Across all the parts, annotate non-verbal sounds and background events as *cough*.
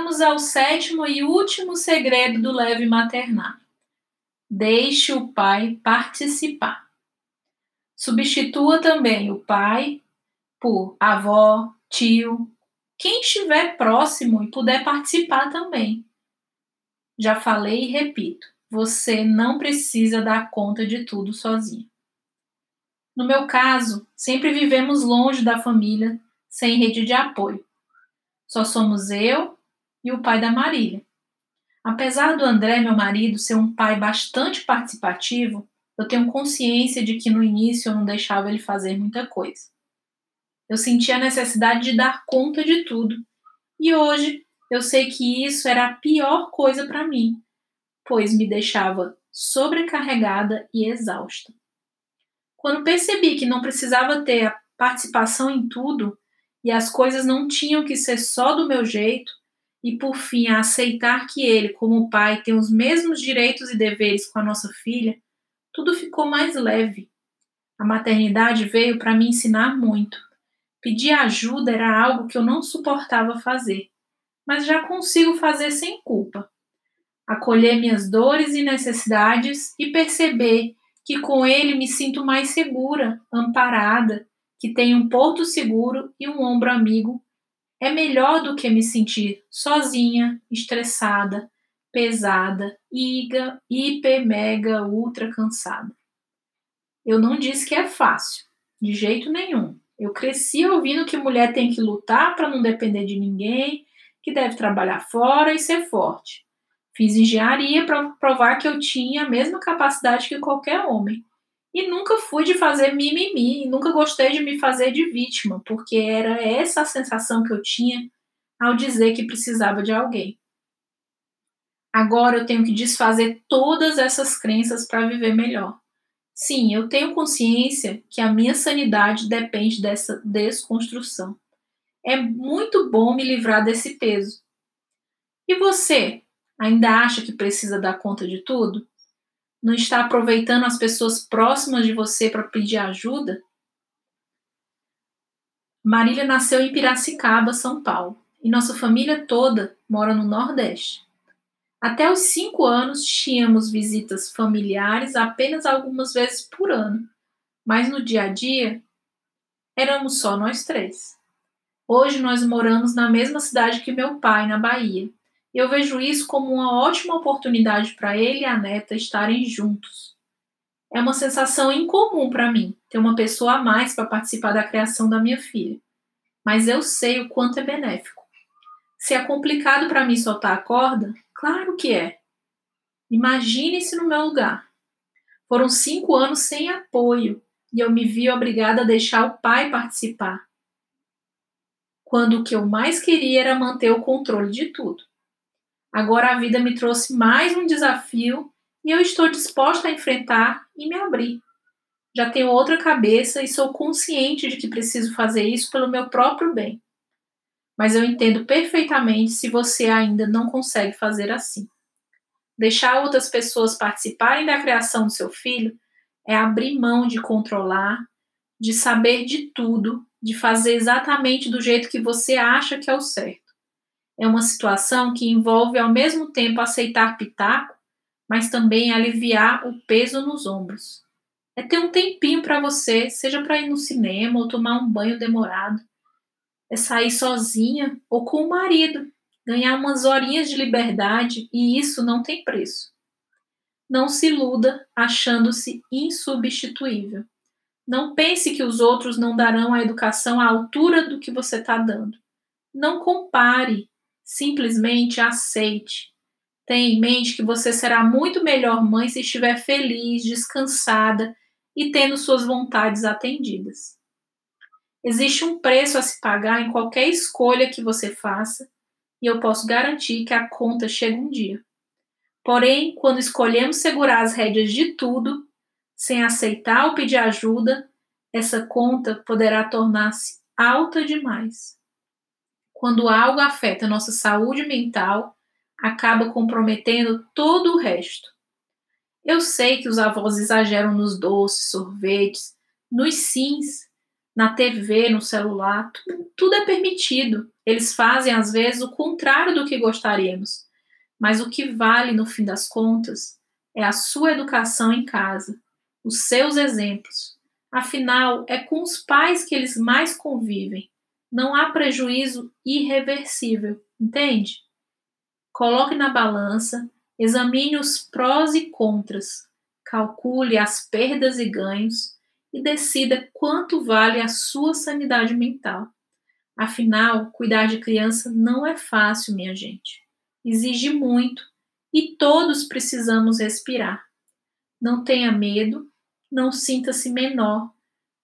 chegamos ao sétimo e último segredo do leve maternar. Deixe o pai participar. Substitua também o pai por avó, tio, quem estiver próximo e puder participar também. Já falei e repito, você não precisa dar conta de tudo sozinho. No meu caso, sempre vivemos longe da família, sem rede de apoio. Só somos eu e o pai da Marília. Apesar do André, meu marido, ser um pai bastante participativo, eu tenho consciência de que no início eu não deixava ele fazer muita coisa. Eu sentia a necessidade de dar conta de tudo. E hoje eu sei que isso era a pior coisa para mim, pois me deixava sobrecarregada e exausta. Quando percebi que não precisava ter a participação em tudo e as coisas não tinham que ser só do meu jeito, e por fim a aceitar que ele, como pai, tem os mesmos direitos e deveres com a nossa filha, tudo ficou mais leve. A maternidade veio para me ensinar muito. Pedir ajuda era algo que eu não suportava fazer, mas já consigo fazer sem culpa. Acolher minhas dores e necessidades e perceber que com ele me sinto mais segura, amparada, que tenho um porto seguro e um ombro amigo é melhor do que me sentir sozinha, estressada, pesada, iga, hiper, mega, ultra cansada. Eu não disse que é fácil, de jeito nenhum. Eu cresci ouvindo que mulher tem que lutar para não depender de ninguém, que deve trabalhar fora e ser forte. Fiz engenharia para provar que eu tinha a mesma capacidade que qualquer homem. E nunca fui de fazer mimimi, nunca gostei de me fazer de vítima, porque era essa a sensação que eu tinha ao dizer que precisava de alguém. Agora eu tenho que desfazer todas essas crenças para viver melhor. Sim, eu tenho consciência que a minha sanidade depende dessa desconstrução. É muito bom me livrar desse peso. E você, ainda acha que precisa dar conta de tudo? Não está aproveitando as pessoas próximas de você para pedir ajuda? Marília nasceu em Piracicaba, São Paulo, e nossa família toda mora no Nordeste. Até os cinco anos tínhamos visitas familiares apenas algumas vezes por ano, mas no dia a dia éramos só nós três. Hoje nós moramos na mesma cidade que meu pai, na Bahia. Eu vejo isso como uma ótima oportunidade para ele e a neta estarem juntos. É uma sensação incomum para mim ter uma pessoa a mais para participar da criação da minha filha, mas eu sei o quanto é benéfico. Se é complicado para mim soltar a corda, Claro que é. Imagine-se no meu lugar. Foram cinco anos sem apoio e eu me vi obrigada a deixar o pai participar. Quando o que eu mais queria era manter o controle de tudo. Agora a vida me trouxe mais um desafio e eu estou disposta a enfrentar e me abrir. Já tenho outra cabeça e sou consciente de que preciso fazer isso pelo meu próprio bem mas eu entendo perfeitamente se você ainda não consegue fazer assim. Deixar outras pessoas participarem da criação do seu filho é abrir mão de controlar, de saber de tudo, de fazer exatamente do jeito que você acha que é o certo. É uma situação que envolve ao mesmo tempo aceitar pitaco, mas também aliviar o peso nos ombros. É ter um tempinho para você, seja para ir no cinema ou tomar um banho demorado é sair sozinha ou com o marido, ganhar umas horinhas de liberdade e isso não tem preço. Não se iluda achando-se insubstituível. Não pense que os outros não darão a educação à altura do que você está dando. Não compare, simplesmente aceite. Tenha em mente que você será muito melhor mãe se estiver feliz, descansada e tendo suas vontades atendidas. Existe um preço a se pagar em qualquer escolha que você faça, e eu posso garantir que a conta chega um dia. Porém, quando escolhemos segurar as rédeas de tudo, sem aceitar ou pedir ajuda, essa conta poderá tornar-se alta demais. Quando algo afeta nossa saúde mental, acaba comprometendo todo o resto. Eu sei que os avós exageram nos doces, sorvetes, nos sims na TV, no celular, tudo, tudo é permitido. Eles fazem, às vezes, o contrário do que gostaríamos, mas o que vale, no fim das contas, é a sua educação em casa, os seus exemplos. Afinal, é com os pais que eles mais convivem. Não há prejuízo irreversível, entende? Coloque na balança, examine os prós e contras, calcule as perdas e ganhos e decida quanto vale a sua sanidade mental. Afinal, cuidar de criança não é fácil, minha gente. Exige muito e todos precisamos respirar. Não tenha medo, não sinta-se menor,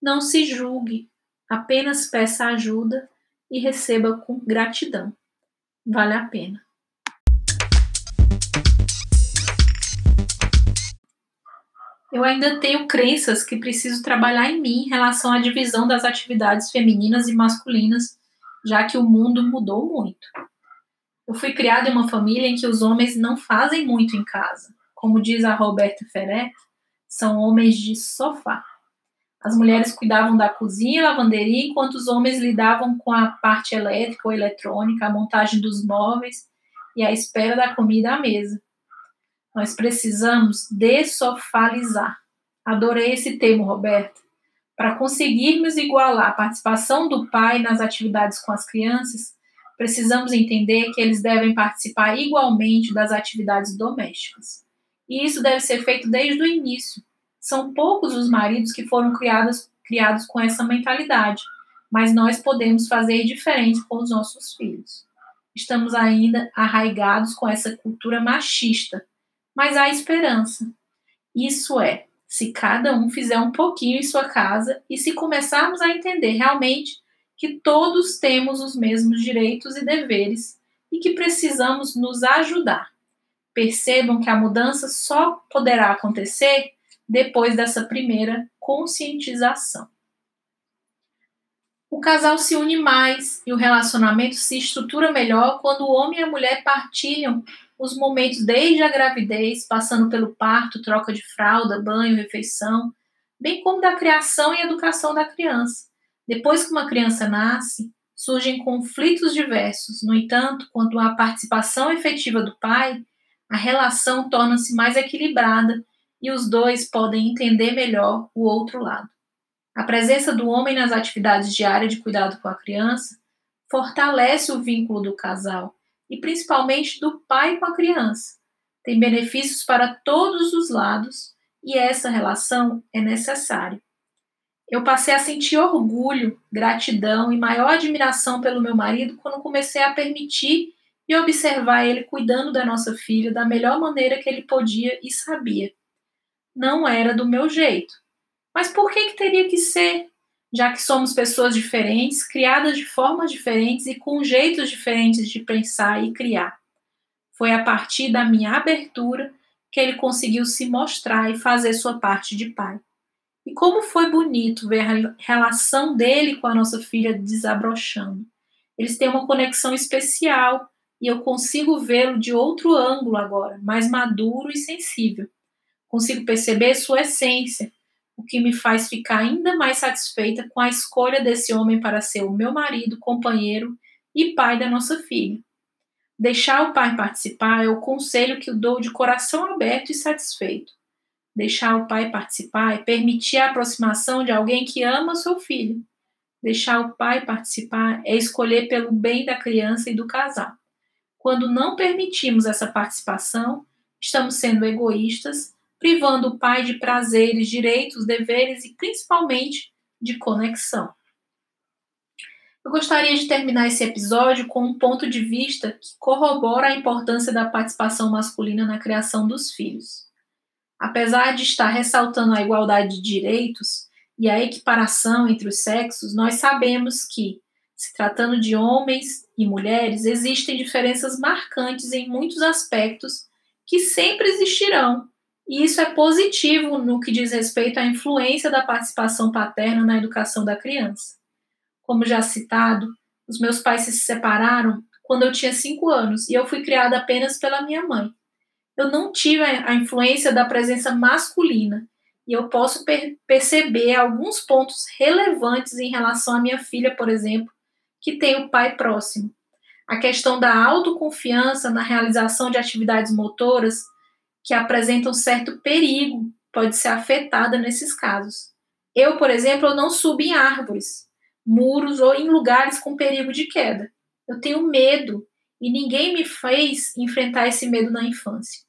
não se julgue, apenas peça ajuda e receba com gratidão. Vale a pena. Eu ainda tenho crenças que preciso trabalhar em mim em relação à divisão das atividades femininas e masculinas, já que o mundo mudou muito. Eu fui criada em uma família em que os homens não fazem muito em casa. Como diz a Roberta Ferret, são homens de sofá. As mulheres cuidavam da cozinha e lavanderia, enquanto os homens lidavam com a parte elétrica ou eletrônica, a montagem dos móveis e a espera da comida à mesa. Nós precisamos dessofalizar. Adorei esse termo, Roberto. Para conseguirmos igualar a participação do pai nas atividades com as crianças, precisamos entender que eles devem participar igualmente das atividades domésticas. E isso deve ser feito desde o início. São poucos os maridos que foram criados, criados com essa mentalidade, mas nós podemos fazer diferente com os nossos filhos. Estamos ainda arraigados com essa cultura machista, mas há esperança. Isso é, se cada um fizer um pouquinho em sua casa e se começarmos a entender realmente que todos temos os mesmos direitos e deveres e que precisamos nos ajudar. Percebam que a mudança só poderá acontecer depois dessa primeira conscientização. O casal se une mais e o relacionamento se estrutura melhor quando o homem e a mulher partilham os momentos desde a gravidez, passando pelo parto, troca de fralda, banho, refeição, bem como da criação e educação da criança. Depois que uma criança nasce, surgem conflitos diversos. No entanto, quando há participação efetiva do pai, a relação torna-se mais equilibrada e os dois podem entender melhor o outro lado. A presença do homem nas atividades diárias de cuidado com a criança fortalece o vínculo do casal e principalmente do pai com a criança. Tem benefícios para todos os lados e essa relação é necessária. Eu passei a sentir orgulho, gratidão e maior admiração pelo meu marido quando comecei a permitir e observar ele cuidando da nossa filha da melhor maneira que ele podia e sabia. Não era do meu jeito. Mas por que, que teria que ser? já que somos pessoas diferentes, criadas de formas diferentes e com jeitos diferentes de pensar e criar. Foi a partir da minha abertura que ele conseguiu se mostrar e fazer sua parte de pai. E como foi bonito ver a relação dele com a nossa filha desabrochando. Eles têm uma conexão especial e eu consigo vê-lo de outro ângulo agora, mais maduro e sensível. Consigo perceber sua essência, o que me faz ficar ainda mais satisfeita com a escolha desse homem para ser o meu marido, companheiro e pai da nossa filha. Deixar o pai participar é o conselho que eu dou de coração aberto e satisfeito. Deixar o pai participar é permitir a aproximação de alguém que ama seu filho. Deixar o pai participar é escolher pelo bem da criança e do casal. Quando não permitimos essa participação, estamos sendo egoístas privando o pai de prazeres, direitos, deveres e principalmente de conexão. Eu gostaria de terminar esse episódio com um ponto de vista que corrobora a importância da participação masculina na criação dos filhos. Apesar de estar ressaltando a igualdade de direitos e a equiparação entre os sexos, nós sabemos que, se tratando de homens e mulheres, existem diferenças marcantes em muitos aspectos que sempre existirão e isso é positivo no que diz respeito à influência da participação paterna na educação da criança. Como já citado, os meus pais se separaram quando eu tinha cinco anos e eu fui criada apenas pela minha mãe. Eu não tive a influência da presença masculina e eu posso per perceber alguns pontos relevantes em relação à minha filha, por exemplo, que tem o pai próximo. A questão da autoconfiança na realização de atividades motoras que apresentam certo perigo pode ser afetada nesses casos. Eu, por exemplo, não subo em árvores, muros ou em lugares com perigo de queda. Eu tenho medo e ninguém me fez enfrentar esse medo na infância.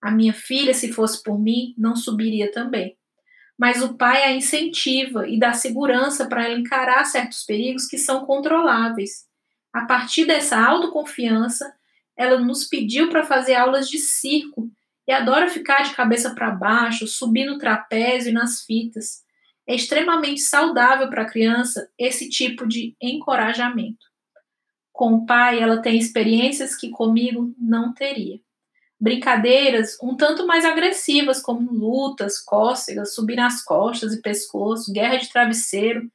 A minha filha, se fosse por mim, não subiria também. Mas o pai a incentiva e dá segurança para ela encarar certos perigos que são controláveis. A partir dessa autoconfiança, ela nos pediu para fazer aulas de circo e adora ficar de cabeça para baixo, subir no trapézio e nas fitas. É extremamente saudável para a criança esse tipo de encorajamento. Com o pai, ela tem experiências que comigo não teria. Brincadeiras um tanto mais agressivas, como lutas, cócegas, subir nas costas e pescoço, guerra de travesseiro,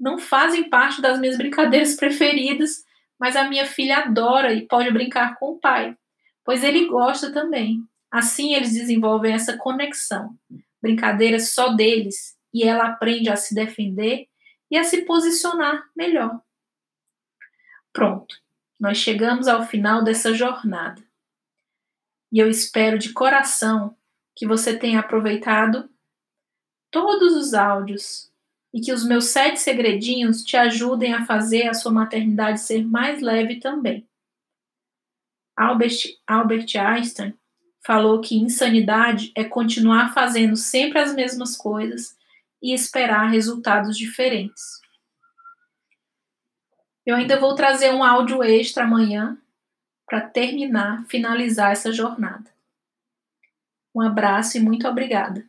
não fazem parte das minhas brincadeiras *laughs* preferidas, mas a minha filha adora e pode brincar com o pai, pois ele gosta também. Assim eles desenvolvem essa conexão, brincadeiras só deles, e ela aprende a se defender e a se posicionar melhor. Pronto, nós chegamos ao final dessa jornada. E eu espero de coração que você tenha aproveitado todos os áudios e que os meus sete segredinhos te ajudem a fazer a sua maternidade ser mais leve também. Albert, Albert Einstein falou que insanidade é continuar fazendo sempre as mesmas coisas e esperar resultados diferentes. Eu ainda vou trazer um áudio extra amanhã para terminar, finalizar essa jornada. Um abraço e muito obrigada.